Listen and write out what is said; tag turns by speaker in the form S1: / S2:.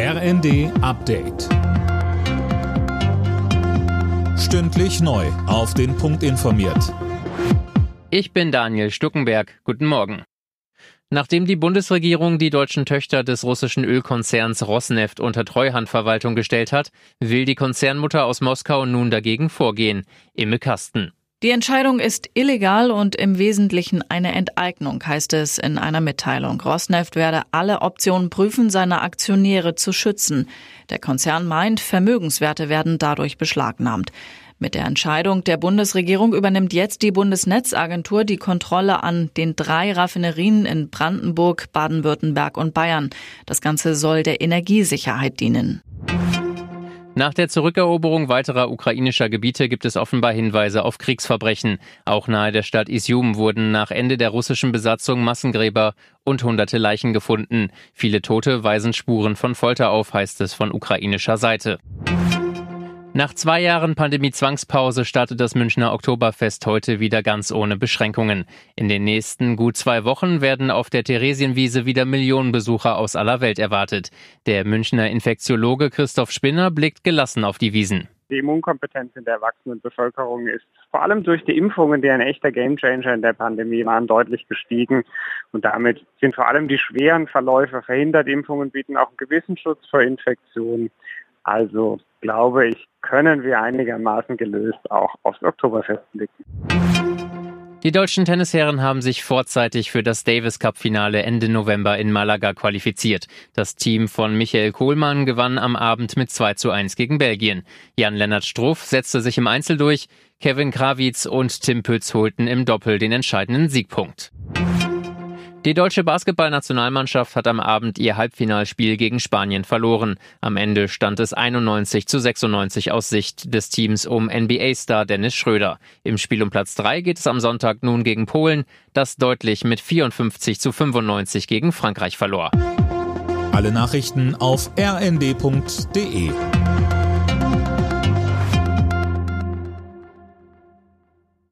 S1: RND Update. Stündlich neu. Auf den Punkt informiert.
S2: Ich bin Daniel Stuckenberg. Guten Morgen. Nachdem die Bundesregierung die deutschen Töchter des russischen Ölkonzerns Rosneft unter Treuhandverwaltung gestellt hat, will die Konzernmutter aus Moskau nun dagegen vorgehen. Imme Kasten.
S3: Die Entscheidung ist illegal und im Wesentlichen eine Enteignung, heißt es in einer Mitteilung. Rosneft werde alle Optionen prüfen, seine Aktionäre zu schützen. Der Konzern meint, Vermögenswerte werden dadurch beschlagnahmt. Mit der Entscheidung der Bundesregierung übernimmt jetzt die Bundesnetzagentur die Kontrolle an den drei Raffinerien in Brandenburg, Baden-Württemberg und Bayern. Das Ganze soll der Energiesicherheit dienen.
S2: Nach der Zurückeroberung weiterer ukrainischer Gebiete gibt es offenbar Hinweise auf Kriegsverbrechen. Auch nahe der Stadt Isium wurden nach Ende der russischen Besatzung Massengräber und hunderte Leichen gefunden. Viele Tote weisen Spuren von Folter auf, heißt es von ukrainischer Seite. Nach zwei Jahren Pandemie-Zwangspause startet das Münchner Oktoberfest heute wieder ganz ohne Beschränkungen. In den nächsten gut zwei Wochen werden auf der Theresienwiese wieder Millionen Besucher aus aller Welt erwartet. Der Münchner Infektiologe Christoph Spinner blickt gelassen auf die Wiesen.
S4: Die Immunkompetenz in der erwachsenen Bevölkerung ist vor allem durch die Impfungen, die ein echter Gamechanger in der Pandemie waren, deutlich gestiegen. Und damit sind vor allem die schweren Verläufe verhindert. Impfungen bieten auch einen gewissen Schutz vor Infektionen. Also glaube ich, können wir einigermaßen gelöst auch aufs Oktoberfest blicken.
S2: Die deutschen Tennisherren haben sich vorzeitig für das Davis Cup Finale Ende November in Malaga qualifiziert. Das Team von Michael Kohlmann gewann am Abend mit 2 zu 1 gegen Belgien. Jan-Lennart Struff setzte sich im Einzel durch. Kevin Krawitz und Tim Pütz holten im Doppel den entscheidenden Siegpunkt. Die deutsche Basketballnationalmannschaft hat am Abend ihr Halbfinalspiel gegen Spanien verloren. Am Ende stand es 91 zu 96 aus Sicht des Teams um NBA-Star Dennis Schröder. Im Spiel um Platz 3 geht es am Sonntag nun gegen Polen, das deutlich mit 54 zu 95 gegen Frankreich verlor.
S1: Alle Nachrichten auf rnd.de